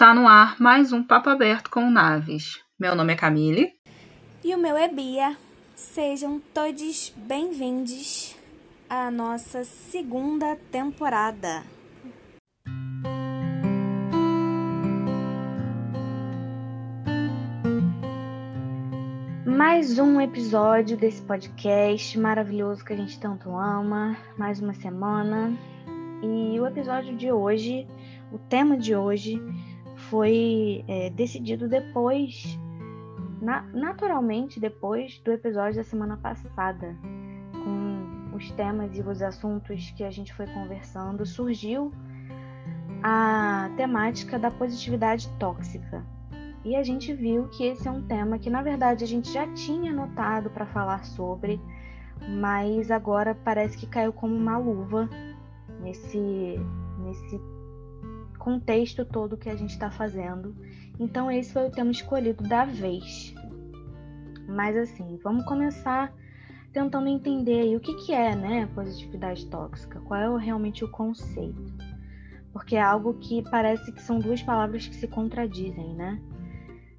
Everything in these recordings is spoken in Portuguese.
Está no ar mais um Papo Aberto com Naves. Meu nome é Camille. E o meu é Bia. Sejam todos bem-vindos à nossa segunda temporada. Mais um episódio desse podcast maravilhoso que a gente tanto ama. Mais uma semana. E o episódio de hoje, o tema de hoje, foi é, decidido depois, na, naturalmente depois do episódio da semana passada, com os temas e os assuntos que a gente foi conversando, surgiu a temática da positividade tóxica. E a gente viu que esse é um tema que, na verdade, a gente já tinha notado para falar sobre, mas agora parece que caiu como uma luva nesse, nesse contexto todo que a gente está fazendo. Então, esse foi o tema escolhido da vez. Mas, assim, vamos começar tentando entender aí o que, que é né, positividade tóxica, qual é realmente o conceito. Porque é algo que parece que são duas palavras que se contradizem, né?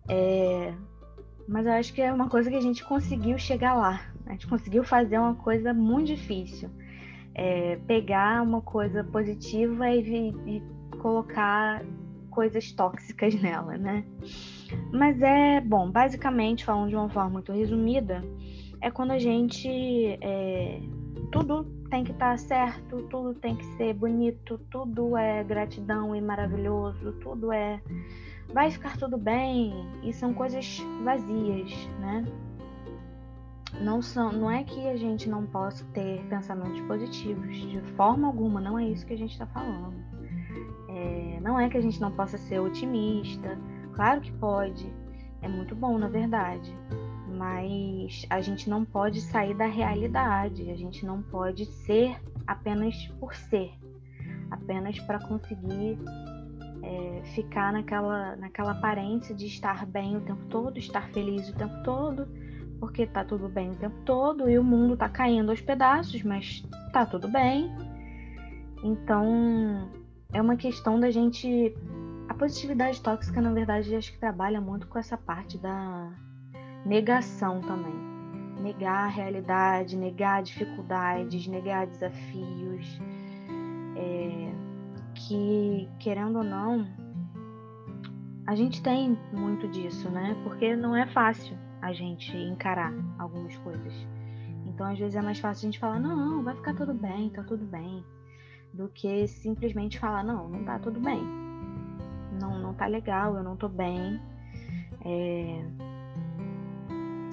É... Mas eu acho que é uma coisa que a gente conseguiu chegar lá. A gente conseguiu fazer uma coisa muito difícil. É, pegar uma coisa positiva e, e colocar coisas tóxicas nela, né? Mas é bom, basicamente, falando de uma forma muito resumida, é quando a gente é, tudo tem que estar tá certo, tudo tem que ser bonito, tudo é gratidão e maravilhoso, tudo é vai ficar tudo bem e são coisas vazias, né? Não são, não é que a gente não possa ter pensamentos positivos de forma alguma, não é isso que a gente está falando. É, não é que a gente não possa ser otimista, claro que pode, é muito bom na verdade, mas a gente não pode sair da realidade, a gente não pode ser apenas por ser, apenas para conseguir é, ficar naquela, naquela aparência de estar bem o tempo todo, estar feliz o tempo todo, porque tá tudo bem o tempo todo e o mundo tá caindo aos pedaços, mas tá tudo bem. Então, é uma questão da gente. A positividade tóxica, na verdade, acho que trabalha muito com essa parte da negação também. Negar a realidade, negar dificuldades, negar desafios. É, que, querendo ou não, a gente tem muito disso, né? Porque não é fácil a gente encarar algumas coisas. Então, às vezes, é mais fácil a gente falar: não, vai ficar tudo bem, tá tudo bem do que simplesmente falar, não, não tá tudo bem. Não, não tá legal, eu não tô bem. É...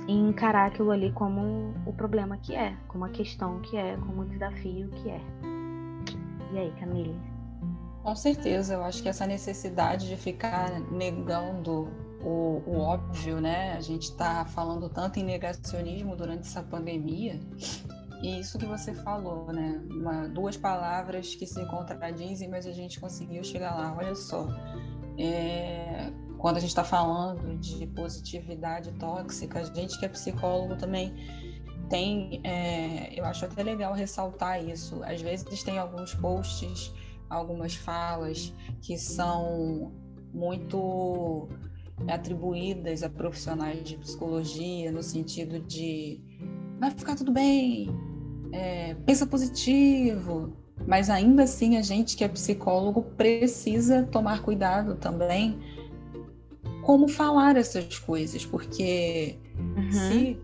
E encarar aquilo ali como o problema que é, como a questão que é, como o desafio que é. E aí, Camille? Com certeza, eu acho que essa necessidade de ficar negando o, o óbvio, né? A gente está falando tanto em negacionismo durante essa pandemia e isso que você falou, né? Uma, duas palavras que se contradizem, mas a gente conseguiu chegar lá. Olha só, é, quando a gente está falando de positividade tóxica, a gente que é psicólogo também tem, é, eu acho até legal ressaltar isso. Às vezes tem alguns posts, algumas falas que são muito atribuídas a profissionais de psicologia no sentido de vai ficar tudo bem, é, pensa positivo, mas ainda assim a gente que é psicólogo precisa tomar cuidado também como falar essas coisas, porque uhum. se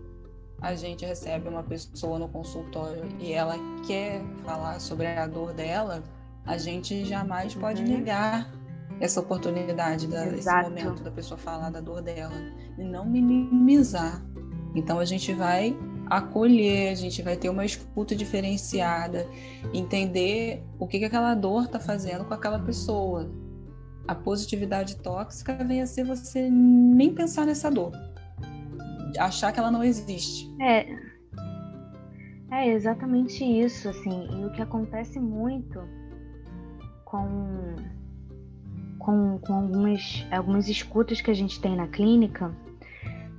a gente recebe uma pessoa no consultório e ela quer falar sobre a dor dela, a gente jamais pode uhum. negar essa oportunidade, da, esse momento da pessoa falar da dor dela e não minimizar. Então a gente vai acolher, a gente vai ter uma escuta diferenciada, entender o que, que aquela dor está fazendo com aquela pessoa. A positividade tóxica vem a ser você nem pensar nessa dor, achar que ela não existe. É, é exatamente isso, assim. E o que acontece muito com, com, com algumas, algumas escutas que a gente tem na clínica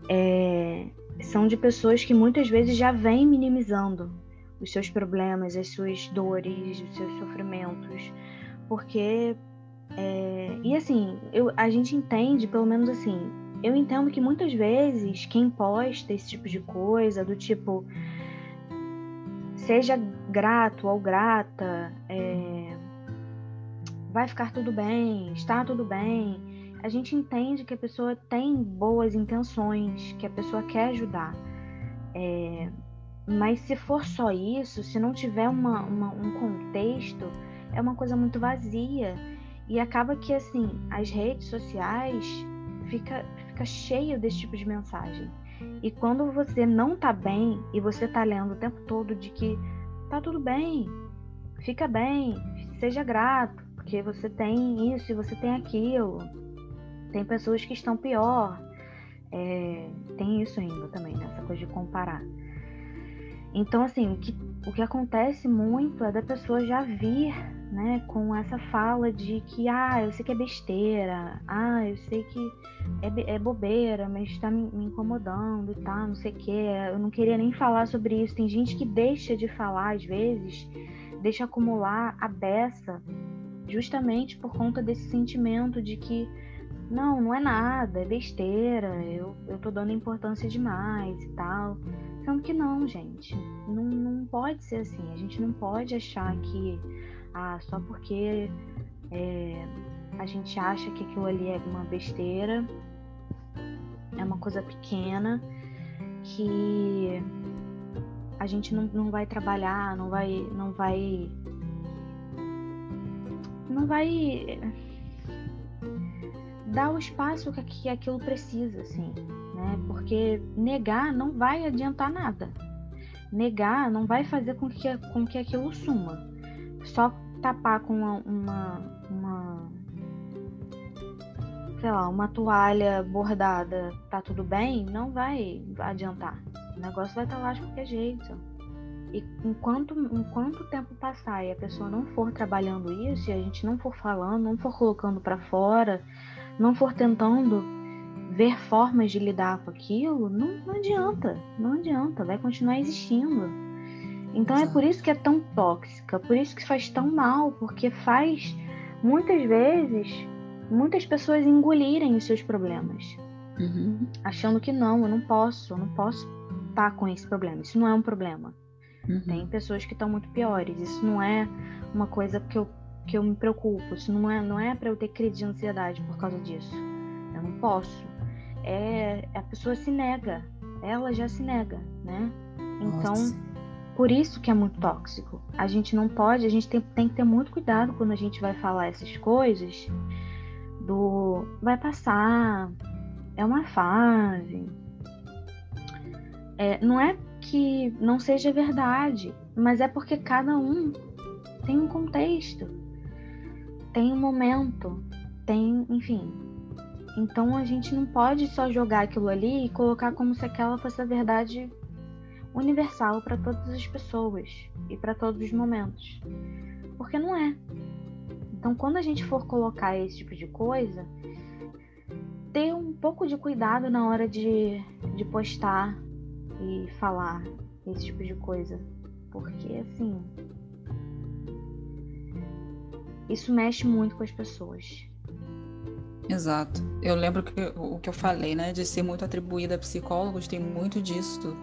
é são de pessoas que muitas vezes já vêm minimizando os seus problemas, as suas dores, os seus sofrimentos, porque É, e assim, eu, a gente entende, pelo menos assim, eu entendo que muitas vezes quem posta esse tipo de coisa, do tipo, seja grato ou grata, é, vai ficar tudo bem, está tudo bem. A gente entende que a pessoa tem boas intenções, que a pessoa quer ajudar. É, mas se for só isso, se não tiver uma, uma, um contexto, é uma coisa muito vazia. E acaba que, assim, as redes sociais fica, fica cheio desse tipo de mensagem. E quando você não tá bem e você tá lendo o tempo todo de que tá tudo bem, fica bem, seja grato, porque você tem isso e você tem aquilo. Tem pessoas que estão pior. É, tem isso ainda também, né? coisa de comparar. Então, assim, o que, o que acontece muito é da pessoa já vir né, com essa fala de que, ah, eu sei que é besteira, ah, eu sei que é, é bobeira, mas está me, me, incomodando e tá, não sei o que, eu não queria nem falar sobre isso. Tem gente que deixa de falar, às vezes, deixa acumular a beça, justamente por conta desse sentimento de que, não, não é nada, é besteira, eu, eu tô dando importância demais e tal. Sendo que não, gente, não, não pode ser assim. A gente não pode achar que ah, só porque é, a gente acha que aquilo ali é uma besteira, é uma coisa pequena, que a gente não, não vai trabalhar, não vai, não vai, não vai dar o espaço que, aquilo precisa, assim, né? Porque negar não vai adiantar nada. Negar não vai fazer com que, com que aquilo suma. Só tapar com uma, uma, uma sei lá, uma toalha bordada, tá tudo bem, não vai adiantar. O negócio vai estar tá lá de qualquer jeito. E enquanto, enquanto o tempo passar e a pessoa não for trabalhando isso, e a gente não for falando, não for colocando para fora, não for tentando ver formas de lidar com aquilo, não, não adianta, não adianta, vai continuar existindo. Então é por isso que é tão tóxica, por isso que faz tão mal, porque faz muitas vezes muitas pessoas engolirem os seus problemas, uhum. achando que não, eu não posso, eu não posso estar com esse problema. Isso não é um problema. Uhum. Tem pessoas que estão muito piores. Isso não é uma coisa que eu, que eu me preocupo. Isso não é, não é para eu ter crise de ansiedade por causa disso. Eu não posso. É, a pessoa se nega. Ela já se nega, né? Então, Nossa. Por isso que é muito tóxico. A gente não pode, a gente tem, tem que ter muito cuidado quando a gente vai falar essas coisas do vai passar, é uma fase. É, não é que não seja verdade, mas é porque cada um tem um contexto, tem um momento, tem, enfim. Então a gente não pode só jogar aquilo ali e colocar como se aquela fosse a verdade universal para todas as pessoas e para todos os momentos. Porque não é. Então, quando a gente for colocar esse tipo de coisa, ter um pouco de cuidado na hora de, de postar e falar esse tipo de coisa. Porque, assim. Isso mexe muito com as pessoas. Exato. Eu lembro que o que eu falei, né, de ser muito atribuída a psicólogos, tem muito disso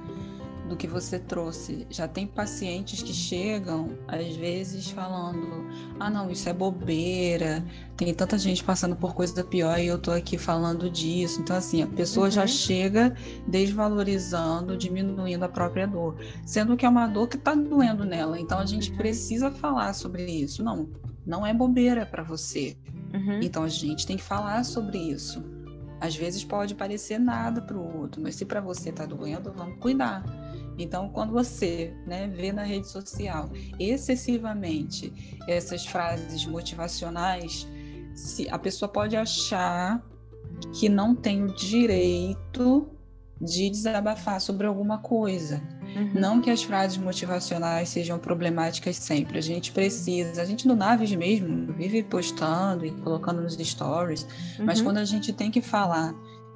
do que você trouxe. Já tem pacientes que chegam, às vezes, falando: ah, não, isso é bobeira, tem tanta gente passando por coisa pior e eu tô aqui falando disso. Então, assim, a pessoa uhum. já chega desvalorizando, diminuindo a própria dor, sendo que é uma dor que tá doendo nela. Então, a gente uhum. precisa falar sobre isso. Não, não é bobeira para você. Uhum. Então, a gente tem que falar sobre isso. Às vezes pode parecer nada para o outro, mas se para você está doendo, vamos cuidar. Então, quando você né, vê na rede social excessivamente essas frases motivacionais, se, a pessoa pode achar que não tem o direito de desabafar sobre alguma coisa. Uhum. Não que as frases motivacionais sejam problemáticas sempre. A gente precisa, a gente no Naves mesmo vive postando e colocando nos stories, uhum. mas quando a gente tem que falar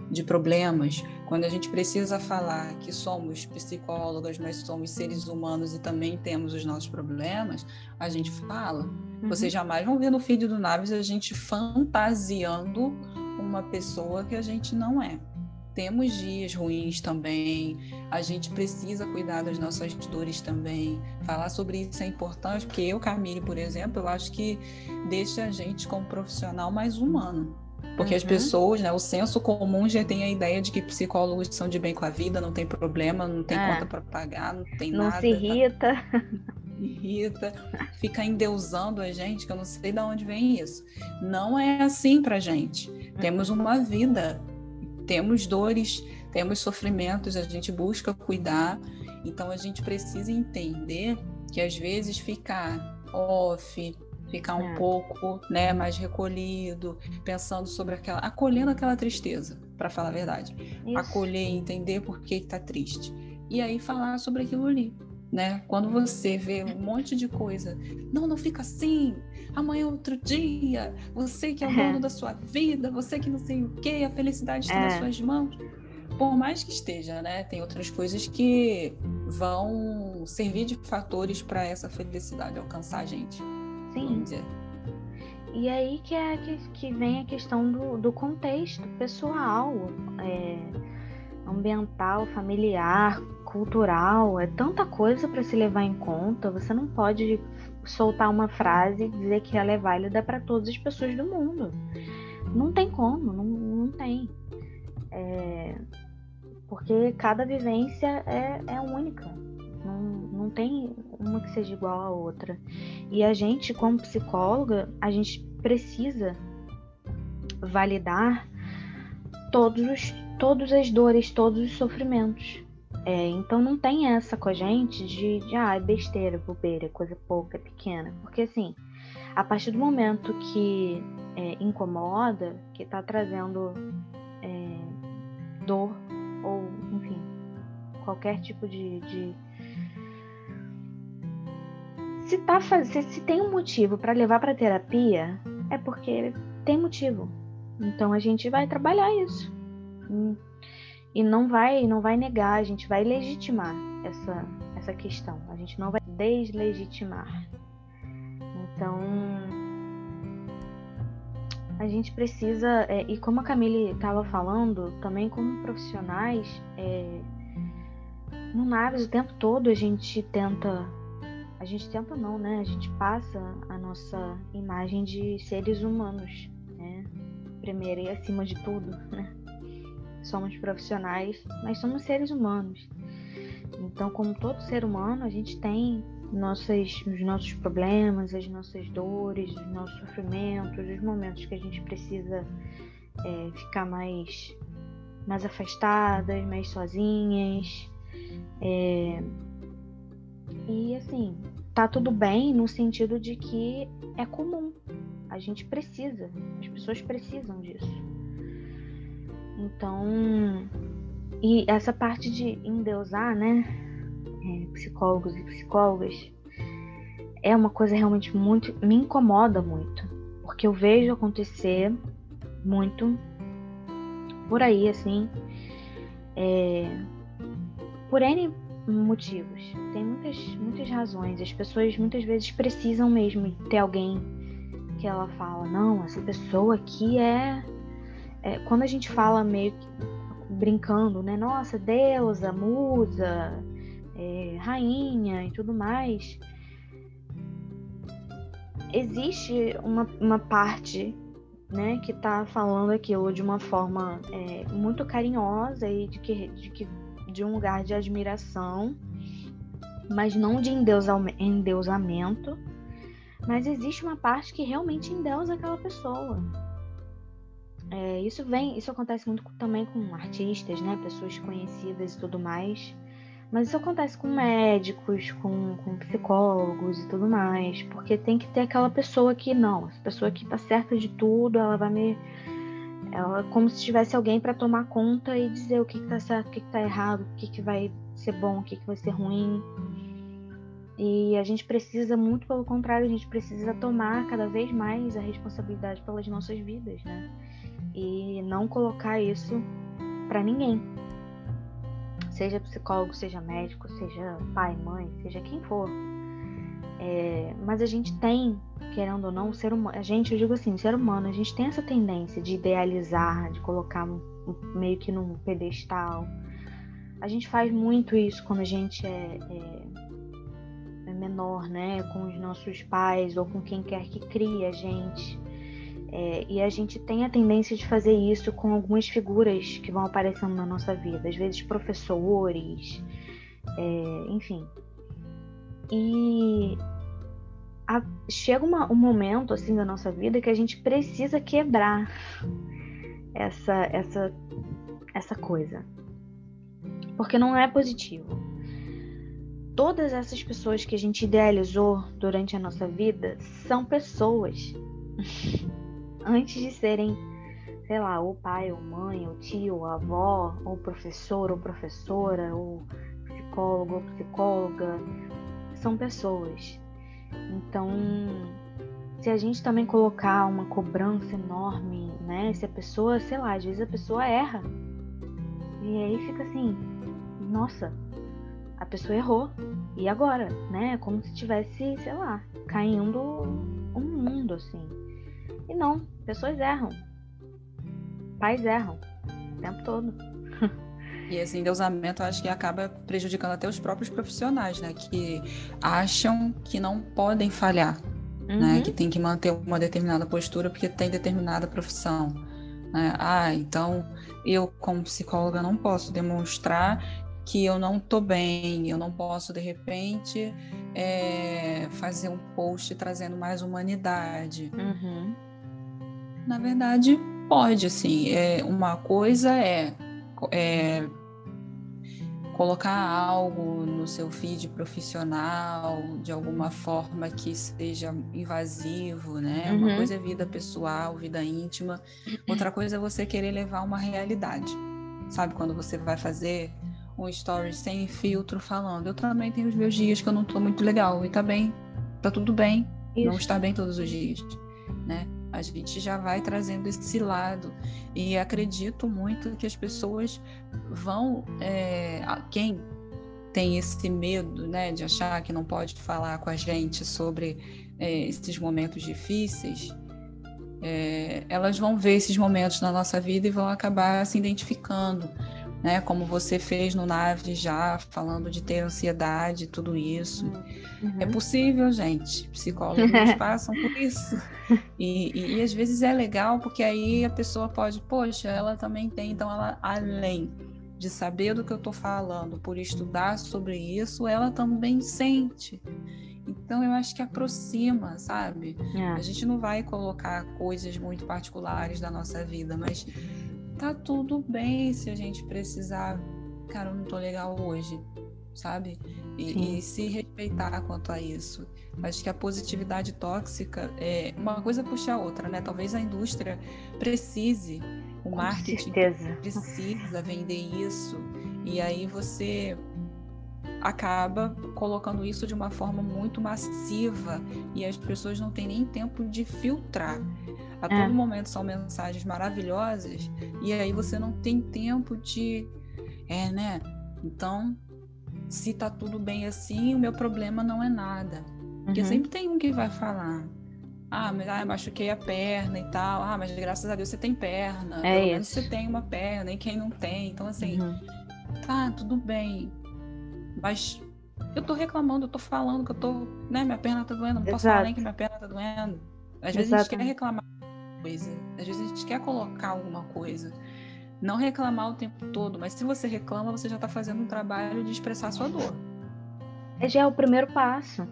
de problemas, quando a gente precisa falar que somos psicólogas, mas somos seres humanos e também temos os nossos problemas, a gente fala. Uhum. Vocês jamais vão ver no feed do Naves a gente fantasiando uma pessoa que a gente não é. Temos dias ruins também, a gente precisa cuidar das nossas dores também. Falar sobre isso é importante, porque eu, Camille, por exemplo, eu acho que deixa a gente como profissional mais humano porque uhum. as pessoas, né, o senso comum já tem a ideia de que psicólogos são de bem com a vida, não tem problema, não tem é. conta para pagar, não tem não nada. Não se irrita. Tá... irrita, fica endeusando a gente, que eu não sei de onde vem isso. Não é assim pra gente. Temos uma vida, temos dores, temos sofrimentos, a gente busca cuidar, então a gente precisa entender que às vezes ficar off, ficar um é. pouco né, mais recolhido, pensando sobre aquela. acolhendo aquela tristeza, para falar a verdade. Isso. Acolher entender por que está triste. E aí falar sobre aquilo ali. Né? Quando você vê um monte de coisa, não, não fica assim, amanhã é outro dia, você que é o dono da sua vida, você que não sei o que, a felicidade está é. nas suas mãos. Por mais que esteja, né? Tem outras coisas que vão servir de fatores para essa felicidade alcançar a gente. Sim. E aí que, é, que, que vem a questão do, do contexto pessoal, é, ambiental, familiar, cultural. É tanta coisa para se levar em conta. Você não pode soltar uma frase e dizer que ela é válida para todas as pessoas do mundo. Não tem como, não, não tem. É, porque cada vivência é, é única. Não, não tem uma que seja igual à outra. E a gente, como psicóloga, a gente precisa validar todos os, todas as dores, todos os sofrimentos. É, então não tem essa com a gente de, de ah, é besteira, bobeira, coisa pouca, é pequena. Porque assim, a partir do momento que é, incomoda, que está trazendo é, dor ou, enfim, qualquer tipo de, de se, tá faz... se, se tem um motivo para levar para terapia, é porque tem motivo. Então a gente vai trabalhar isso. E não vai, não vai negar, a gente vai legitimar essa, essa questão. A gente não vai deslegitimar. Então, a gente precisa, é, e como a Camille estava falando, também como profissionais, é, no Naves o tempo todo a gente tenta a gente tenta não, né? A gente passa a nossa imagem de seres humanos, né? Primeiro e acima de tudo, né? Somos profissionais, mas somos seres humanos. Então, como todo ser humano, a gente tem nossas, os nossos problemas, as nossas dores, os nossos sofrimentos, os momentos que a gente precisa é, ficar mais, mais afastadas, mais sozinhas. É, e assim, tá tudo bem no sentido de que é comum. A gente precisa, as pessoas precisam disso. Então, e essa parte de endeusar, né? É, psicólogos e psicólogas, é uma coisa realmente muito. me incomoda muito. Porque eu vejo acontecer muito por aí, assim. É, por N motivos. Tem muitas, muitas razões. As pessoas muitas vezes precisam mesmo ter alguém que ela fala, não, essa pessoa aqui é, é quando a gente fala meio que brincando, né? Nossa, deusa, musa, é, rainha e tudo mais. Existe uma, uma parte né, que está falando aquilo de uma forma é, muito carinhosa e de que, de que de um lugar de admiração, mas não de endeusamento. Mas existe uma parte que realmente endeusa aquela pessoa. É, isso vem, isso acontece muito também com artistas, né, pessoas conhecidas e tudo mais. Mas isso acontece com médicos, com, com psicólogos e tudo mais, porque tem que ter aquela pessoa que não, essa pessoa que tá certa de tudo, ela vai me ela como se tivesse alguém para tomar conta e dizer o que, está certo, o que, está errado, o que, que vai ser bom, o que, que vai ser ruim. E a gente precisa, muito pelo contrário, a gente precisa tomar cada vez mais a responsabilidade pelas nossas vidas, né? E não colocar isso para ninguém. Seja psicólogo, seja médico, seja pai, mãe, seja quem for. É, mas a gente tem, querendo ou não, ser humano, a gente, eu digo assim, ser humano, a gente tem essa tendência de idealizar, de colocar meio que num pedestal. A gente faz muito isso quando a gente é, é, é menor, né? Com os nossos pais ou com quem quer que crie a gente. É, e a gente tem a tendência de fazer isso com algumas figuras que vão aparecendo na nossa vida, às vezes professores, é, enfim. E a, chega uma, um momento assim da nossa vida que a gente precisa quebrar essa, essa, essa coisa, porque não é positivo. Todas essas pessoas que a gente idealizou durante a nossa vida são pessoas. antes de serem, sei lá, o pai, ou mãe, ou tio, ou avó, ou professor, ou professora, ou psicólogo, ou psicóloga, são pessoas. Então, se a gente também colocar uma cobrança enorme, né? Se a pessoa, sei lá, às vezes a pessoa erra. E aí fica assim, nossa, a pessoa errou. E agora, né? Como se tivesse, sei lá, caindo um mundo assim. E não, pessoas erram. Pais erram. O tempo todo. E esse endeusamento acho que acaba prejudicando até os próprios profissionais, né? Que acham que não podem falhar, né? uhum. né? Que tem que manter uma determinada postura porque tem determinada profissão. Né? Ah, então eu como psicóloga não posso demonstrar que eu não tô bem, eu não posso de repente é, fazer um post trazendo mais humanidade. Uhum. Na verdade, pode, assim. É, uma coisa é, é colocar algo no seu feed profissional de alguma forma que seja invasivo, né? Uhum. Uma coisa é vida pessoal, vida íntima, outra coisa é você querer levar uma realidade. Sabe quando você vai fazer um story sem filtro falando, eu também tenho os meus dias que eu não tô muito legal e tá bem, tá tudo bem, Isso. não está bem todos os dias, né? A gente já vai trazendo esse lado. E acredito muito que as pessoas vão. É, quem tem esse medo né, de achar que não pode falar com a gente sobre é, esses momentos difíceis, é, elas vão ver esses momentos na nossa vida e vão acabar se identificando né? Como você fez no Nave já, falando de ter ansiedade, tudo isso. Uhum. É possível, gente. Psicólogos passam por isso. E, e, e, às vezes é legal, porque aí a pessoa pode, poxa, ela também tem, então ela, além de saber do que eu estou falando, por estudar sobre isso, ela também sente. Então eu acho que aproxima, sabe? É. A gente não vai colocar coisas muito particulares da nossa vida, mas tá tudo bem se a gente precisar. Cara, eu não tô legal hoje, sabe? E, e, se respeitar quanto a isso. Acho que a positividade tóxica é uma coisa puxa a outra, né? Talvez a indústria precise, o marketing precisa vender isso. E aí você acaba colocando isso de uma forma muito massiva e as pessoas não têm nem tempo de filtrar. A é. todo momento são mensagens maravilhosas e aí você não tem tempo de. É, né? Então, se tá tudo bem assim, o meu problema não é nada. Porque uhum. sempre tem um que vai falar. Ah, mas ah, machuquei a perna e tal. Ah, mas graças a Deus você tem perna. É Pelo isso. menos você tem uma perna, e quem não tem. Então, assim, uhum. tá, tudo bem. Mas eu tô reclamando, eu tô falando que eu tô, né, minha perna tá doendo, não Exato. posso falar nem que minha perna tá doendo. Às vezes a gente quer reclamar coisa, às vezes a gente quer colocar alguma coisa. Não reclamar o tempo todo, mas se você reclama, você já tá fazendo um trabalho de expressar a sua dor. É já é o primeiro passo.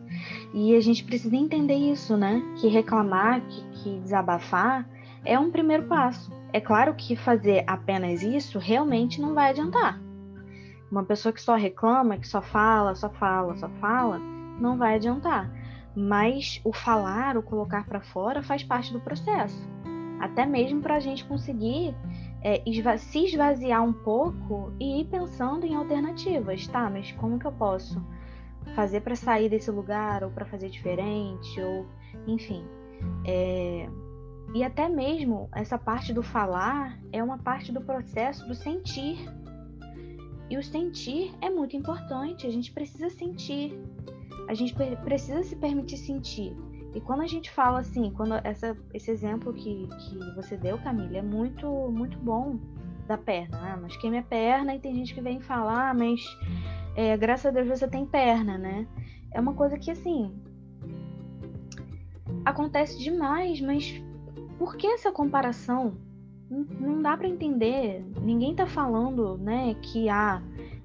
E a gente precisa entender isso, né? Que reclamar, que, que desabafar é um primeiro passo. É claro que fazer apenas isso realmente não vai adiantar. Uma pessoa que só reclama, que só fala, só fala, só fala, não vai adiantar. Mas o falar, o colocar para fora faz parte do processo. Até mesmo para a gente conseguir é, esva se esvaziar um pouco e ir pensando em alternativas, tá? Mas como que eu posso fazer para sair desse lugar ou para fazer diferente ou enfim. É... E até mesmo essa parte do falar é uma parte do processo do sentir. E o sentir é muito importante, a gente precisa sentir. A gente precisa se permitir sentir. E quando a gente fala assim, quando essa, esse exemplo que, que você deu, Camila, é muito, muito bom da perna. Ah, mas queima a perna e tem gente que vem falar, ah, mas é, graças a Deus você tem perna, né? É uma coisa que, assim, acontece demais, mas por que essa comparação? Não, dá para entender. Ninguém tá falando, né, que ah,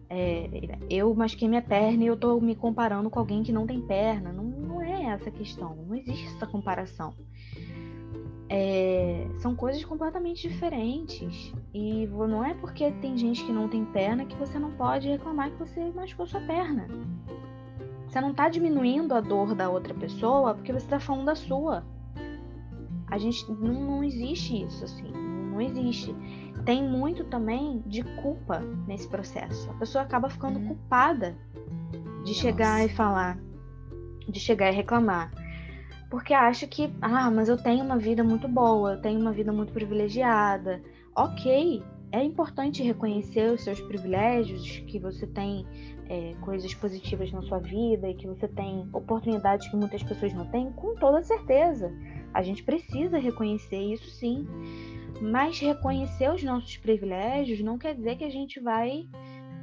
é, eu masquei minha perna e eu tô me comparando com alguém que não tem perna. Não, não é essa a questão. Não existe essa comparação. É, são coisas completamente diferentes. E não é porque tem gente que não tem perna que você não pode reclamar que você machucou sua perna. Você não está diminuindo a dor da outra pessoa porque você está falando da sua. A gente não, não existe isso assim, não existe. Tem muito também de culpa nesse processo. A pessoa acaba ficando hum. culpada de Nossa. chegar e falar, de chegar e reclamar porque acha que, ah, mas eu tenho uma vida muito boa, eu tenho uma vida muito privilegiada. Ok, é importante reconhecer os seus privilégios, que você tem é, coisas positivas na sua vida e que você tem oportunidades que muitas pessoas não têm, com toda certeza. A gente precisa reconhecer isso sim. Mas reconhecer os nossos privilégios não quer dizer que a gente vai.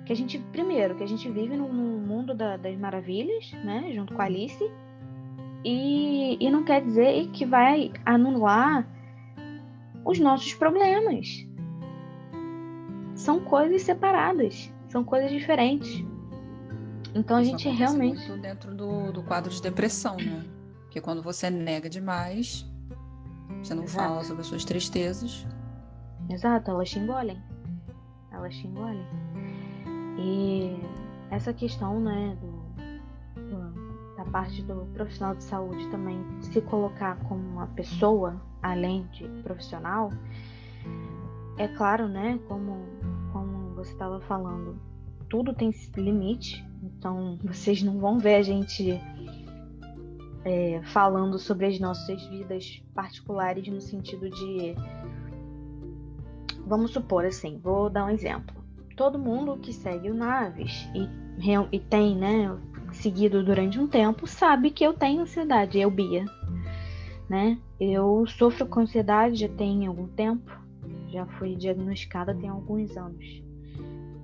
Que a gente, primeiro, que a gente vive num, mundo da, das maravilhas, né? Junto com a Alice e, e não quer dizer que vai anular os nossos problemas. São coisas separadas, são coisas diferentes. Então a gente realmente. Muito dentro do, do quadro de depressão, né? Porque quando você nega demais, você não Exato. fala sobre as suas tristezas. Exato, elas te engolem. Elas te engolem. E essa questão, né, do, parte do profissional de saúde também se colocar como uma pessoa além de profissional, é claro, né, como, como você estava falando, tudo tem limite, então vocês não vão ver a gente é, falando sobre as nossas vidas particulares no sentido de. Vamos supor assim, vou dar um exemplo. Todo mundo que segue o Naves e, e tem, né, seguido durante um tempo sabe que eu tenho ansiedade, eu, Bia. Né? Eu sofro com ansiedade já tem algum tempo, já fui diagnosticada tem alguns anos,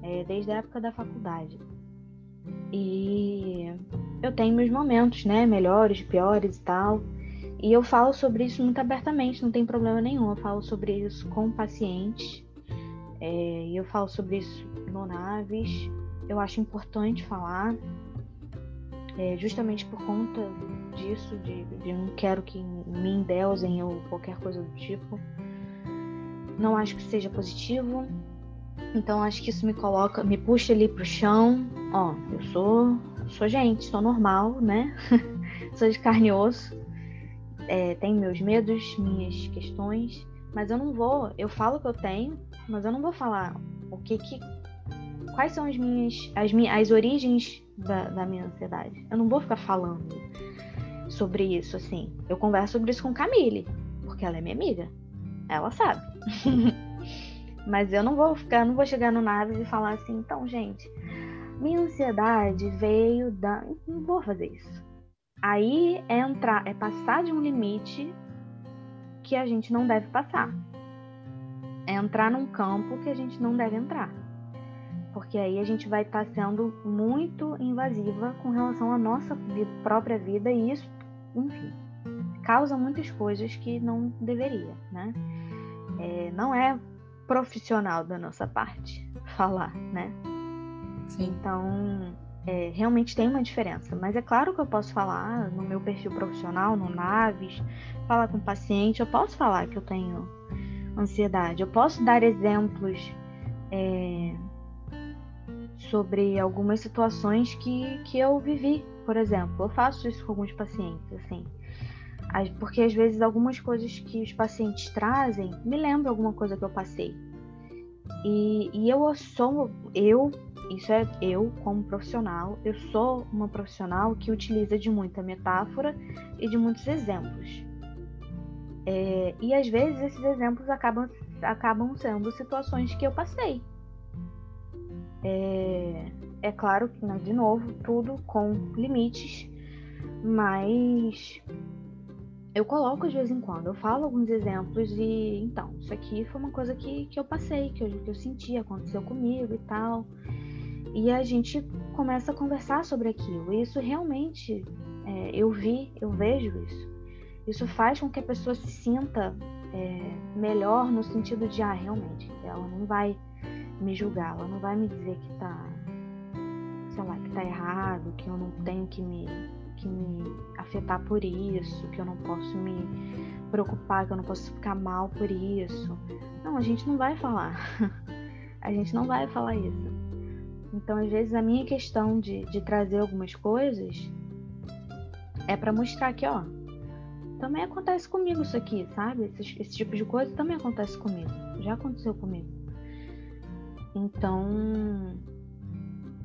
é, desde a época da faculdade. E eu tenho meus momentos, né? Melhores, piores e tal. E eu falo sobre isso muito abertamente, não tem problema nenhum. Eu falo sobre isso com pacientes. É, eu falo sobre isso no Naves. Eu acho importante falar é, justamente por conta disso, de, de não quero que me endeusem ou qualquer coisa do tipo. Não acho que seja positivo. Então acho que isso me coloca, me puxa ali pro chão. Ó, eu sou, sou gente, sou normal, né? sou de carne e osso. É, tenho meus medos, minhas questões, mas eu não vou, eu falo que eu tenho, mas eu não vou falar o que que quais são as minhas as minhas as origens da, da minha ansiedade. Eu não vou ficar falando sobre isso assim. Eu converso sobre isso com Camille, porque ela é minha amiga. Ela sabe. Mas eu não vou ficar, não vou chegar no Naves e falar assim, então, gente, minha ansiedade veio da. Não vou fazer isso. Aí é entrar, é passar de um limite que a gente não deve passar. É entrar num campo que a gente não deve entrar porque aí a gente vai estar tá sendo muito invasiva com relação à nossa própria vida e isso, enfim, causa muitas coisas que não deveria, né? É, não é profissional da nossa parte falar, né? Sim. Então, é, realmente tem uma diferença. Mas é claro que eu posso falar no meu perfil profissional, no Naves, falar com o paciente, eu posso falar que eu tenho ansiedade, eu posso dar exemplos. É, sobre algumas situações que, que eu vivi, por exemplo. Eu faço isso com alguns pacientes, assim. Porque às vezes algumas coisas que os pacientes trazem me lembram alguma coisa que eu passei. E, e eu sou, eu, isso é eu como profissional, eu sou uma profissional que utiliza de muita metáfora e de muitos exemplos. É, e às vezes esses exemplos acabam, acabam sendo situações que eu passei. É, é claro que, né, de novo, tudo com limites, mas eu coloco de vez em quando, eu falo alguns exemplos e então, isso aqui foi uma coisa que, que eu passei, que eu, que eu senti, aconteceu comigo e tal. E a gente começa a conversar sobre aquilo. E isso realmente é, eu vi, eu vejo isso. Isso faz com que a pessoa se sinta é, melhor no sentido de, ah, realmente, ela não vai me julgar, ela não vai me dizer que tá, sei lá, que tá errado, que eu não tenho que me que me afetar por isso, que eu não posso me preocupar, que eu não posso ficar mal por isso. Não, a gente não vai falar. a gente não vai falar isso. Então, às vezes, a minha questão de, de trazer algumas coisas é para mostrar que, ó, também acontece comigo isso aqui, sabe? Esse, esse tipo de coisa também acontece comigo. Já aconteceu comigo. Então,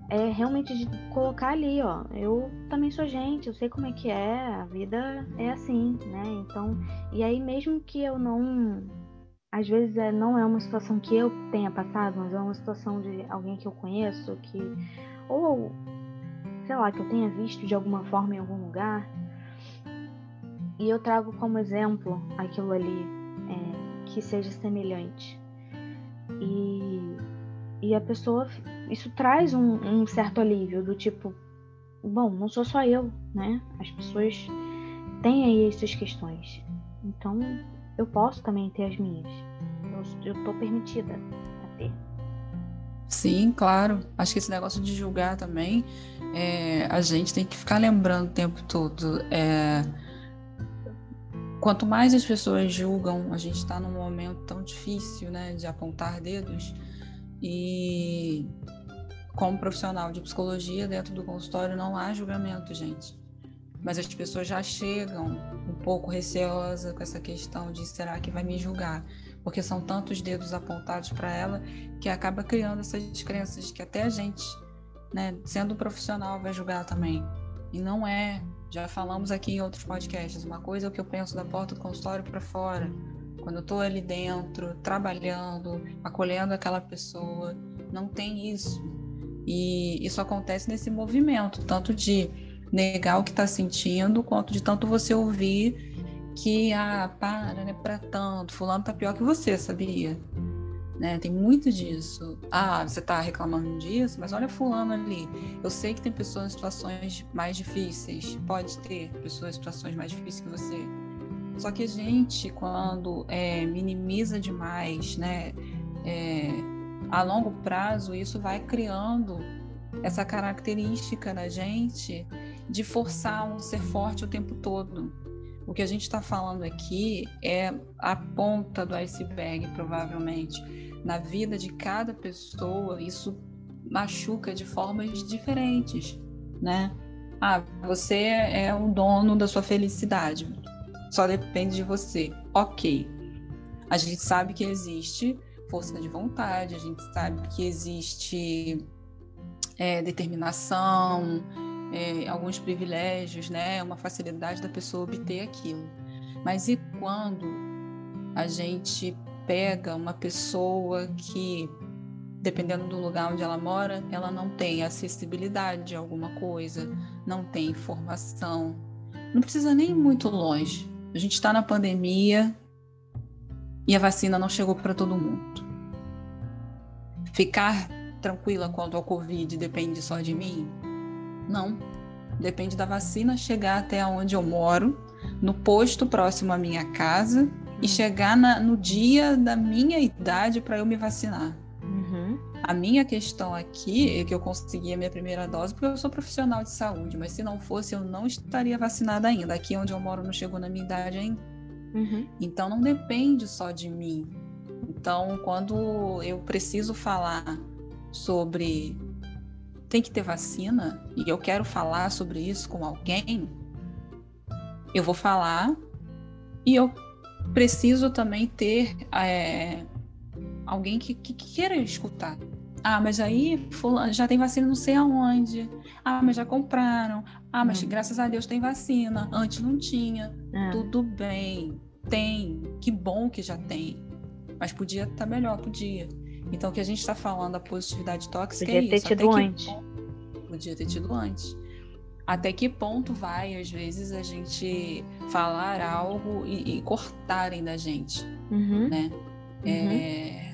é realmente de colocar ali, ó. Eu também sou gente, eu sei como é que é, a vida é assim, né? Então, e aí mesmo que eu não às vezes é, não é uma situação que eu tenha passado, mas é uma situação de alguém que eu conheço, que ou sei lá, que eu tenha visto de alguma forma em algum lugar. E eu trago como exemplo aquilo ali é, que seja semelhante. E, e a pessoa isso traz um, um, certo alívio do tipo, bom, não sou só eu, né? As pessoas têm aí essas questões. Então eu posso também ter as minhas. Eu, eu tô permitida a ter. Sim, claro. Acho que esse negócio de julgar também, é, a gente tem que ficar lembrando o tempo todo. É, quanto mais as pessoas julgam, a gente está num momento tão difícil, né, de apontar dedos. E como profissional de psicologia, dentro do consultório não há julgamento, gente. Mas as pessoas já chegam um pouco receosas com essa questão de será que vai me julgar? Porque são tantos dedos apontados para ela que acaba criando essas crenças que até a gente, né, sendo profissional, vai julgar também. E não é. Já falamos aqui em outros podcasts. Uma coisa é o que eu penso da porta do consultório para fora. Quando eu estou ali dentro, trabalhando, acolhendo aquela pessoa, não tem isso. E isso acontece nesse movimento, tanto de negar o que está sentindo, quanto de tanto você ouvir que, ah, para, não é para tanto, fulano tá pior que você, sabia? Né? Tem muito disso. Ah, você está reclamando disso, mas olha fulano ali. Eu sei que tem pessoas em situações mais difíceis, pode ter pessoas em situações mais difíceis que você. Só que a gente, quando é, minimiza demais, né? É, a longo prazo, isso vai criando essa característica na gente de forçar um ser forte o tempo todo. O que a gente está falando aqui é a ponta do iceberg, provavelmente. Na vida de cada pessoa, isso machuca de formas diferentes, né? Ah, você é o dono da sua felicidade. Só depende de você. Ok. A gente sabe que existe força de vontade, a gente sabe que existe é, determinação, é, alguns privilégios, né? Uma facilidade da pessoa obter aquilo. Mas e quando a gente pega uma pessoa que, dependendo do lugar onde ela mora, ela não tem acessibilidade a alguma coisa, não tem informação, não precisa nem ir muito longe. A gente está na pandemia, e a vacina não chegou para todo mundo. Ficar tranquila quanto ao Covid depende só de mim? Não. Depende da vacina chegar até onde eu moro, no posto próximo à minha casa e uhum. chegar na, no dia da minha idade para eu me vacinar. Uhum. A minha questão aqui é que eu consegui a minha primeira dose porque eu sou profissional de saúde, mas se não fosse, eu não estaria vacinada ainda. Aqui onde eu moro não chegou na minha idade ainda. Uhum. Então não depende só de mim. Então, quando eu preciso falar sobre tem que ter vacina e eu quero falar sobre isso com alguém, eu vou falar e eu preciso também ter é, alguém que, que, queira escutar. Ah, mas aí já tem vacina não sei aonde. Ah, mas já compraram. Ah, mas hum. graças a Deus tem vacina. Antes não tinha. É. Tudo bem. Tem, que bom que já tem. Mas podia estar tá melhor, podia. Então, o que a gente está falando, a positividade tóxica podia é isso. Ter tido antes. Ponto, podia ter tido antes. Até que ponto vai, às vezes, a gente falar algo e, e cortarem da gente, uhum. né? Uhum. É,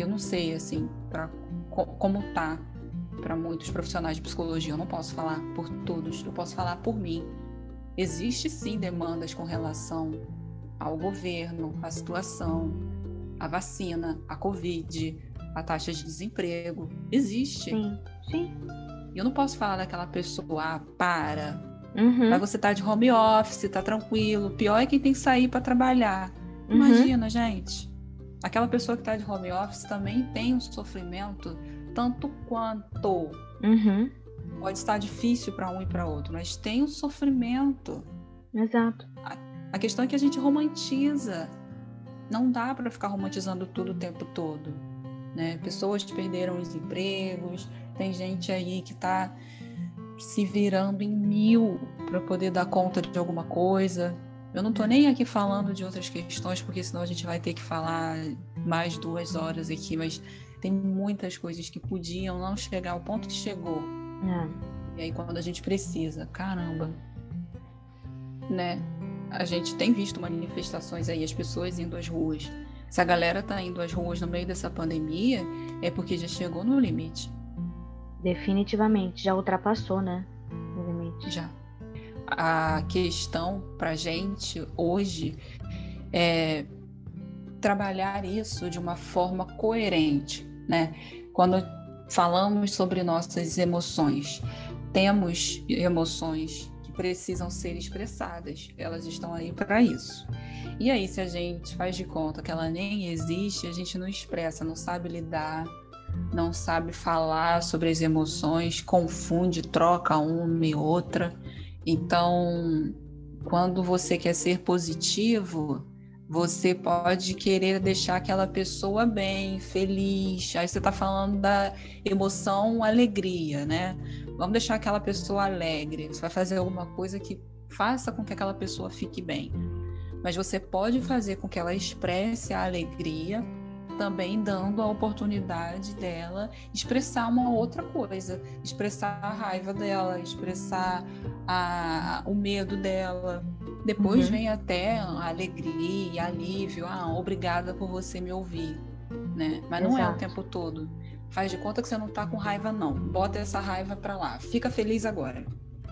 eu não sei, assim, pra, como tá para muitos profissionais de psicologia. Eu não posso falar por todos, eu posso falar por mim. Existe sim demandas com relação ao governo, à situação, à vacina, à Covid, à taxa de desemprego. Existe. Sim, sim. Eu não posso falar daquela pessoa, ah, para. Uhum. Mas você tá de home office, tá tranquilo. Pior é quem tem que sair para trabalhar. Uhum. Imagina, uhum. gente. Aquela pessoa que tá de home office também tem um sofrimento tanto quanto. Uhum. Pode estar difícil para um e para outro, mas tem um sofrimento. Exato. A, a questão é que a gente romantiza. Não dá para ficar romantizando tudo o tempo todo. Né? Pessoas perderam os empregos, tem gente aí que está se virando em mil para poder dar conta de alguma coisa. Eu não estou nem aqui falando de outras questões, porque senão a gente vai ter que falar mais duas horas aqui, mas tem muitas coisas que podiam não chegar ao ponto que chegou. É. E aí quando a gente precisa, caramba, né? A gente tem visto manifestações aí, as pessoas indo às ruas. Se a galera tá indo às ruas no meio dessa pandemia, é porque já chegou no limite. Definitivamente, já ultrapassou, né? O limite. Já. A questão pra gente hoje é trabalhar isso de uma forma coerente né? Quando falamos sobre nossas emoções, temos emoções que precisam ser expressadas, elas estão aí para isso. E aí, se a gente faz de conta que ela nem existe, a gente não expressa, não sabe lidar, não sabe falar sobre as emoções, confunde, troca uma e outra. Então, quando você quer ser positivo, você pode querer deixar aquela pessoa bem, feliz. Aí você está falando da emoção, alegria, né? Vamos deixar aquela pessoa alegre. Você vai fazer alguma coisa que faça com que aquela pessoa fique bem. Mas você pode fazer com que ela expresse a alegria também dando a oportunidade dela expressar uma outra coisa, expressar a raiva dela, expressar a, o medo dela. Depois uhum. vem até a alegria, alívio, ah, obrigada por você me ouvir, né? Mas não Exato. é o tempo todo. Faz de conta que você não tá com raiva não. Bota essa raiva para lá. Fica feliz agora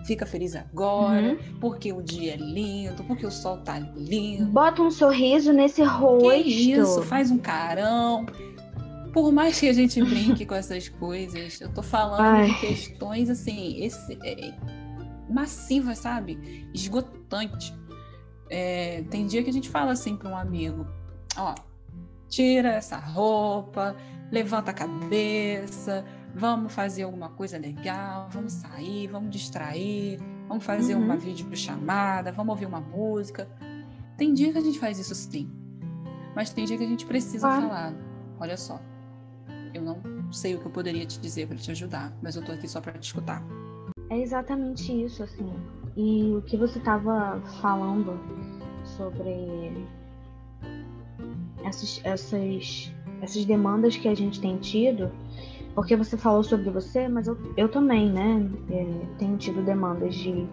fica feliz agora, uhum. porque o dia é lindo, porque o sol tá lindo. Bota um sorriso nesse rosto. Que isso, faz um carão. Por mais que a gente brinque com essas coisas, eu tô falando Ai. de questões assim, esse, é, massivas, sabe? Esgotante. É, tem dia que a gente fala assim para um amigo: ó, tira essa roupa, levanta a cabeça, vamos fazer alguma coisa legal, vamos sair, vamos distrair, vamos fazer uhum. uma videochamada, vamos ouvir uma música. Tem dia que a gente faz isso sim, mas tem dia que a gente precisa ah. falar. Olha só, eu não sei o que eu poderia te dizer para te ajudar, mas eu tô aqui só para te escutar. É exatamente isso, assim. E o que você estava falando sobre essas, essas, essas demandas que a gente tem tido porque você falou sobre você, mas eu, eu também, né? É, tenho tido demandas de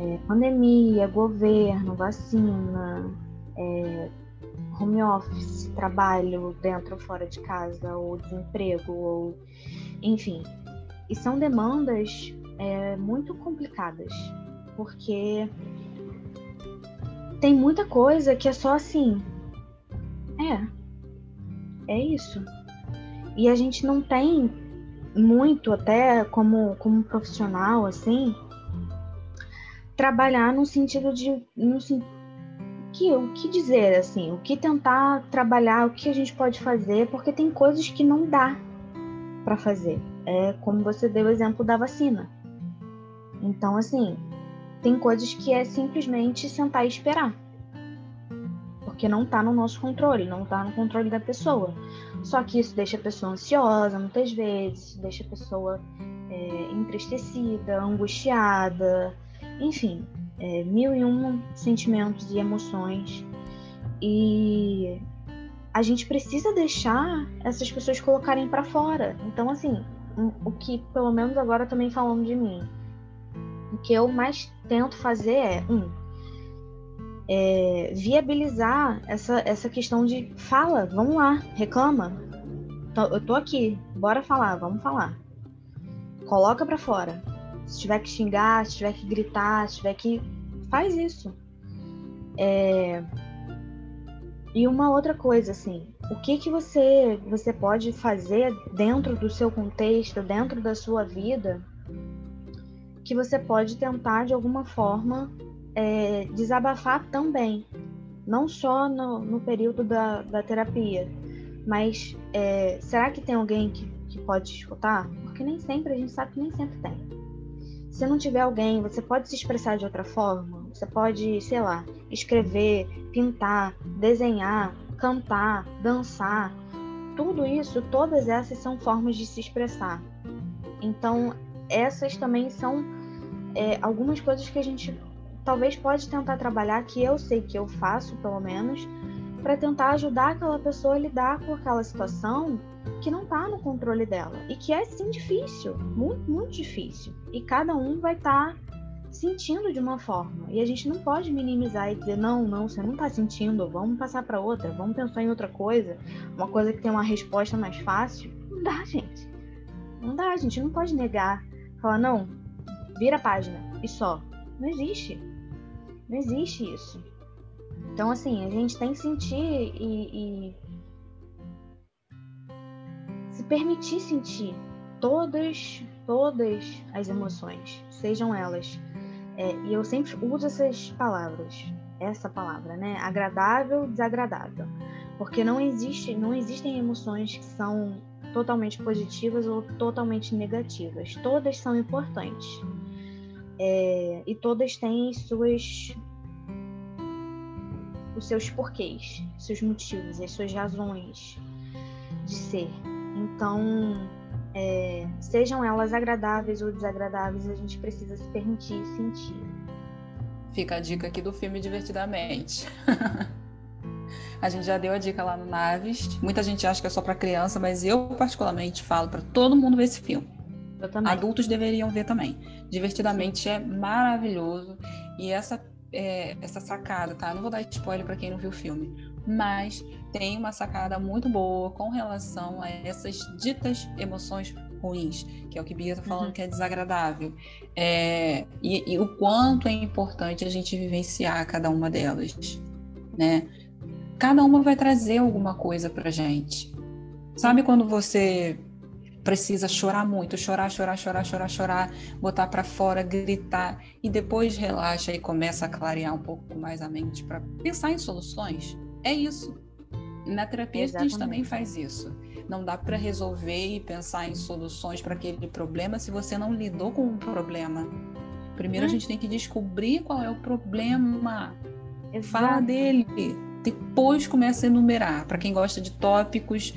é, pandemia, governo, vacina, é, home office, trabalho dentro ou fora de casa, ou desemprego, ou enfim. E são demandas é, muito complicadas, porque tem muita coisa que é só assim. É. É isso. E a gente não tem muito, até como, como profissional, assim, trabalhar no sentido de. No, que, o que dizer, assim, o que tentar trabalhar, o que a gente pode fazer, porque tem coisas que não dá para fazer. É como você deu o exemplo da vacina. Então, assim, tem coisas que é simplesmente sentar e esperar. Porque não tá no nosso controle, não tá no controle da pessoa. Só que isso deixa a pessoa ansiosa muitas vezes, deixa a pessoa é, entristecida, angustiada, enfim. é, mil e um sentimentos e emoções. E a gente precisa deixar essas pessoas colocarem para fora. Então, assim, o que, pelo menos agora também falando de mim, o que eu mais tento fazer é, um, é, viabilizar essa, essa questão de fala, vamos lá, reclama. Eu tô aqui, bora falar, vamos falar. Coloca para fora. Se tiver que xingar, se tiver que gritar, se tiver que. Faz isso. É... E uma outra coisa, assim, o que que você, você pode fazer dentro do seu contexto, dentro da sua vida, que você pode tentar de alguma forma é, desabafar também, não só no, no período da, da terapia, mas é, será que tem alguém que, que pode escutar? Porque nem sempre, a gente sabe que nem sempre tem. Se não tiver alguém, você pode se expressar de outra forma. Você pode, sei lá, escrever, pintar, desenhar, cantar, dançar. Tudo isso, todas essas são formas de se expressar. Então, essas também são é, algumas coisas que a gente talvez pode tentar trabalhar, que eu sei que eu faço, pelo menos, para tentar ajudar aquela pessoa a lidar com aquela situação que não está no controle dela e que é sim difícil, muito, muito difícil. E cada um vai estar tá sentindo de uma forma. E a gente não pode minimizar e dizer não, não, você não está sentindo, vamos passar para outra, vamos pensar em outra coisa, uma coisa que tem uma resposta mais fácil. Não dá, gente. Não dá, a gente não pode negar, falar não, vira a página e só. Não existe. Não existe isso. Então, assim, a gente tem que sentir e, e se permitir sentir todas, todas as emoções, sejam elas. É, e eu sempre uso essas palavras, essa palavra, né? Agradável, desagradável, porque não existe, não existem emoções que são totalmente positivas ou totalmente negativas. Todas são importantes. É, e todas têm suas os seus porquês, seus motivos, as suas razões de ser. Então, é, sejam elas agradáveis ou desagradáveis, a gente precisa se permitir sentir. Fica a dica aqui do filme Divertidamente. a gente já deu a dica lá no Naves. Muita gente acha que é só para criança, mas eu particularmente falo para todo mundo ver esse filme. Adultos deveriam ver também. Divertidamente é maravilhoso e essa é, essa sacada, tá? Não vou dar spoiler para quem não viu o filme, mas tem uma sacada muito boa com relação a essas ditas emoções ruins, que é o que Bia tá falando uhum. que é desagradável. É, e, e, o quanto é importante a gente vivenciar cada uma delas, né? Cada uma vai trazer alguma coisa pra gente. Sabe quando você precisa chorar muito, chorar, chorar, chorar, chorar, chorar, botar para fora, gritar e depois relaxa e começa a clarear um pouco mais a mente para pensar em soluções. É isso. Na terapia Exatamente. a gente também faz isso. Não dá para resolver e pensar em soluções para aquele problema se você não lidou com o problema. Primeiro hum. a gente tem que descobrir qual é o problema. Exato. Fala dele. Depois começa a enumerar. Para quem gosta de tópicos,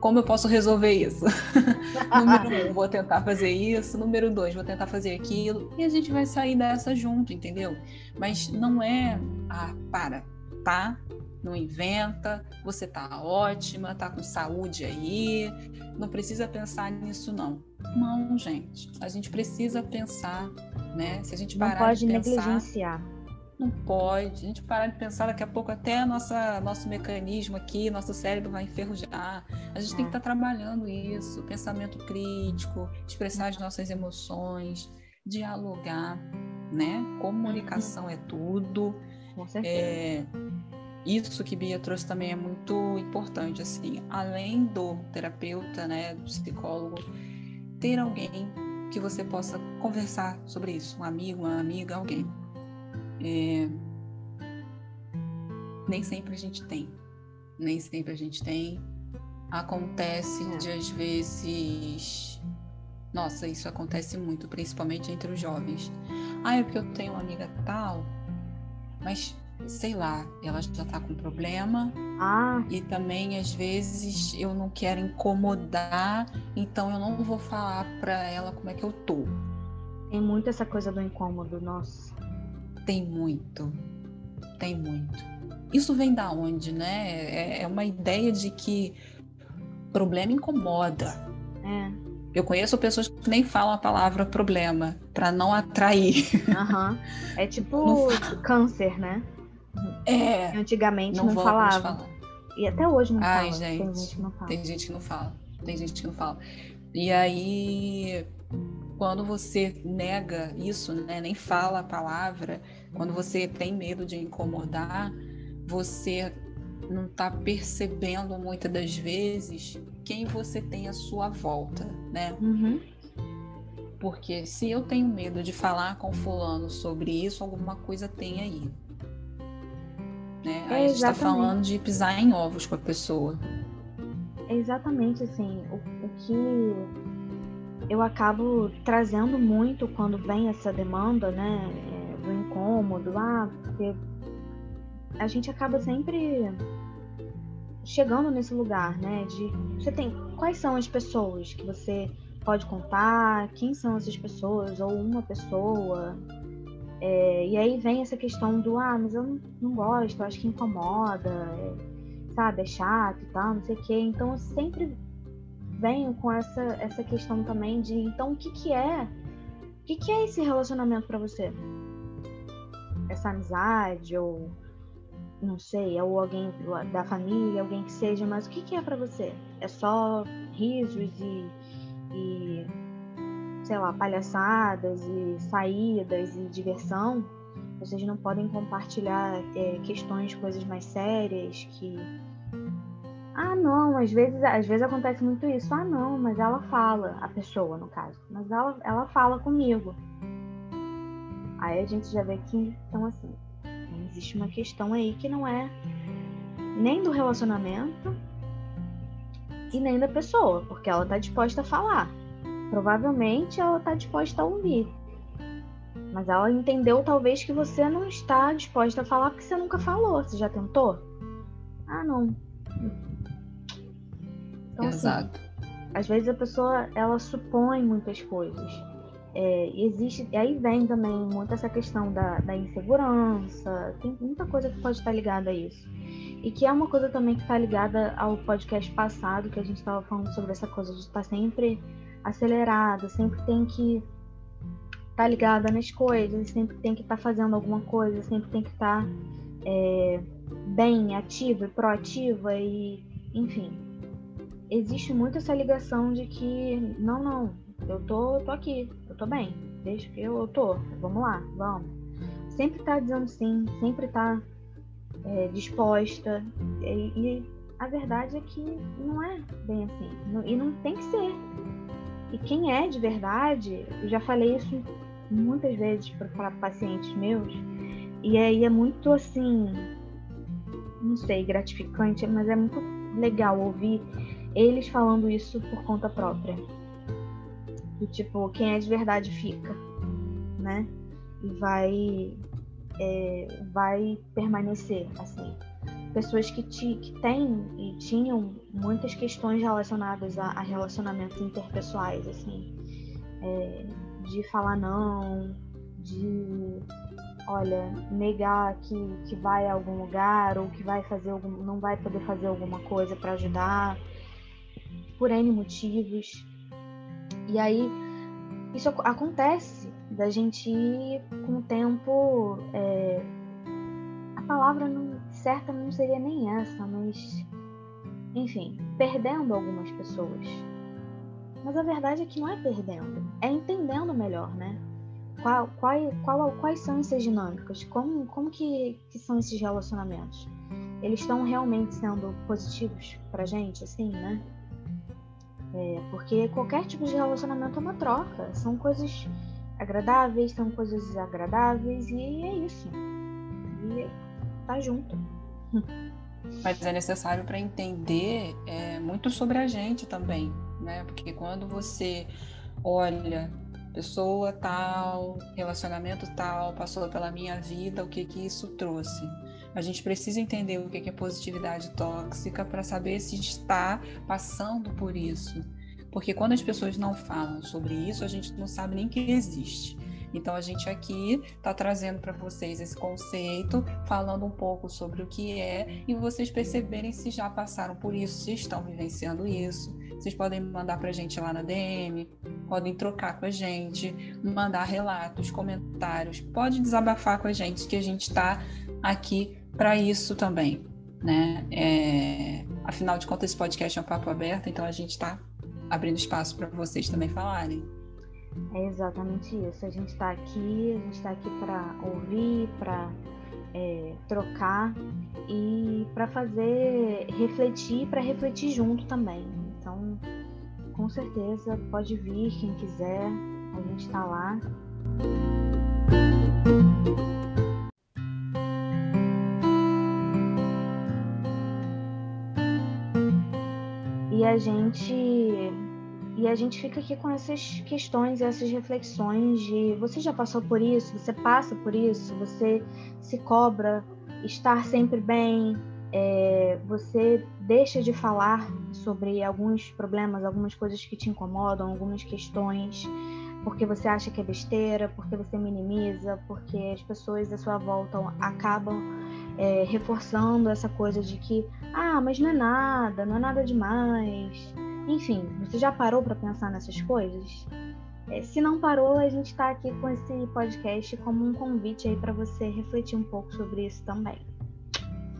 como eu posso resolver isso? Número um, vou tentar fazer isso. Número dois, vou tentar fazer aquilo. E a gente vai sair dessa junto, entendeu? Mas não é, ah, para, tá? Não inventa, você tá ótima, tá com saúde aí. Não precisa pensar nisso, não. Não, gente. A gente precisa pensar, né? Se a gente parar não pode de pensar, negligenciar não pode. A gente parar de pensar daqui a pouco até nossa nosso mecanismo aqui, nosso cérebro vai enferrujar. A gente é. tem que estar tá trabalhando isso, pensamento crítico, expressar as nossas emoções, dialogar, né? Comunicação é tudo. Com certeza. É, isso que Bia trouxe também é muito importante, assim, além do terapeuta, né, do psicólogo, ter alguém que você possa conversar sobre isso, um amigo, uma amiga, alguém é... Nem sempre a gente tem. Nem sempre a gente tem. Acontece é. de às vezes. Nossa, isso acontece muito, principalmente entre os jovens. Ah, é porque eu tenho uma amiga tal, mas sei lá, ela já tá com problema. Ah. E também, às vezes, eu não quero incomodar, então eu não vou falar pra ela como é que eu tô. Tem muito essa coisa do incômodo, nossa tem muito. Tem muito. Isso vem da onde, né? É, é uma ideia de que problema incomoda. É. Eu conheço pessoas que nem falam a palavra problema para não atrair. Uhum. É tipo câncer, né? É. Antigamente não, não falava. E até hoje não Ai, fala. Gente, tem gente que não fala. Tem gente que não fala. Tem gente que não fala. E aí, quando você nega isso, né, nem fala a palavra, quando você tem medo de incomodar, você não está percebendo muitas das vezes quem você tem à sua volta, né? Uhum. Porque se eu tenho medo de falar com fulano sobre isso, alguma coisa tem aí. Né? É, aí a gente está falando de pisar em ovos com a pessoa. É exatamente assim, o, o que eu acabo trazendo muito quando vem essa demanda, né, é, do incômodo, ah, porque a gente acaba sempre chegando nesse lugar, né? De você tem quais são as pessoas que você pode contar, quem são essas pessoas ou uma pessoa. É, e aí vem essa questão do ah, mas eu não, não gosto, eu acho que incomoda, é, sabe, é chato e tal, não sei o quê. Então eu sempre venho com essa, essa questão também de então o que, que é? O que, que é esse relacionamento para você? Essa amizade ou não sei, ou alguém da família, alguém que seja, mas o que, que é para você? É só risos e, e, sei lá, palhaçadas e saídas e diversão? Vocês não podem compartilhar é, questões, coisas mais sérias que. Ah, não, às vezes, às vezes acontece muito isso. Ah, não, mas ela fala, a pessoa, no caso. Mas ela, ela fala comigo. Aí a gente já vê que, então assim, existe uma questão aí que não é nem do relacionamento e nem da pessoa, porque ela está disposta a falar. Provavelmente ela está disposta a ouvir. Mas ela entendeu talvez que você não está disposta a falar porque você nunca falou. Você já tentou? Ah, não. Então, assim, Exato. Assim, às vezes a pessoa ela supõe muitas coisas. É, existe, e aí vem também muito essa questão da, da, insegurança, tem muita coisa que pode estar ligada a isso. E que é uma coisa também que está ligada ao podcast passado, que a gente estava falando sobre essa coisa de estar sempre acelerada, sempre tem que estar tá ligada nas coisas, sempre tem que estar tá fazendo alguma coisa, sempre tem que estar tá, é, bem ativa e proativa e, enfim. Existe muito essa ligação de que, não, não, eu tô, tô aqui, eu tô bem, deixa que eu, eu tô, vamos lá, vamos. Sempre tá dizendo sim, sempre tá é, disposta. E, e, a verdade é que não é bem assim. Não, e não tem que ser. E quem é de verdade, eu já falei isso muitas vezes para pacientes meus, e aí é muito assim, não sei, gratificante, mas é muito legal ouvir eles falando isso por conta própria do tipo, quem é de verdade fica, né? E vai, é, vai permanecer, assim. Pessoas que, te, que têm e tinham muitas questões relacionadas a, a relacionamentos interpessoais, assim. É, de falar não, de olha, negar que, que vai a algum lugar ou que vai fazer algum, não vai poder fazer alguma coisa para ajudar por N motivos. E aí isso acontece da gente ir com o tempo. É, a palavra não, certa não seria nem essa, mas enfim, perdendo algumas pessoas. Mas a verdade é que não é perdendo, é entendendo melhor, né? Qual, qual, qual, quais são essas dinâmicas? Como, como que, que são esses relacionamentos? Eles estão realmente sendo positivos pra gente, assim, né? É, porque qualquer tipo de relacionamento é uma troca. São coisas agradáveis, são coisas desagradáveis e é isso. E tá junto. Mas é necessário para entender é, muito sobre a gente também, né? Porque quando você olha pessoa tal, relacionamento tal, passou pela minha vida, o que que isso trouxe? A gente precisa entender o que é positividade tóxica para saber se está passando por isso. Porque quando as pessoas não falam sobre isso, a gente não sabe nem que existe. Então a gente aqui está trazendo para vocês esse conceito, falando um pouco sobre o que é e vocês perceberem se já passaram por isso, se estão vivenciando isso. Vocês podem mandar para a gente lá na DM, podem trocar com a gente, mandar relatos, comentários, pode desabafar com a gente, que a gente está aqui para isso também, né? É, afinal de contas, esse podcast é um papo aberto, então a gente está abrindo espaço para vocês também falarem. É exatamente isso. A gente está aqui, a gente está aqui para ouvir, para é, trocar e para fazer refletir, para refletir junto também. Então, com certeza, pode vir quem quiser, a gente está lá. A gente e a gente fica aqui com essas questões, essas reflexões de você já passou por isso, você passa por isso, você se cobra estar sempre bem, é, você deixa de falar sobre alguns problemas, algumas coisas que te incomodam, algumas questões, porque você acha que é besteira, porque você minimiza, porque as pessoas à sua volta acabam é, reforçando essa coisa de que, ah, mas não é nada, não é nada demais enfim, você já parou para pensar nessas coisas? É, se não parou, a gente está aqui com esse podcast como um convite aí para você refletir um pouco sobre isso também.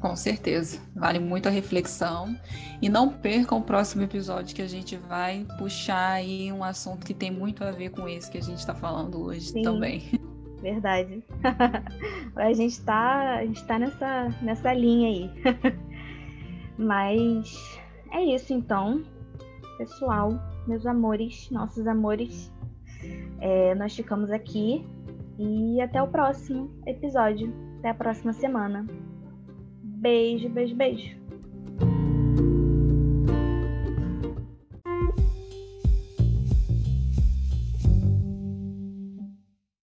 Com certeza, vale muito a reflexão. E não percam o próximo episódio que a gente vai puxar aí um assunto que tem muito a ver com esse que a gente está falando hoje Sim, também. Verdade. a gente está a gente tá nessa, nessa linha aí. Mas é isso então pessoal, meus amores, nossos amores. É, nós ficamos aqui e até o próximo episódio. Até a próxima semana. Beijo, beijo, beijo.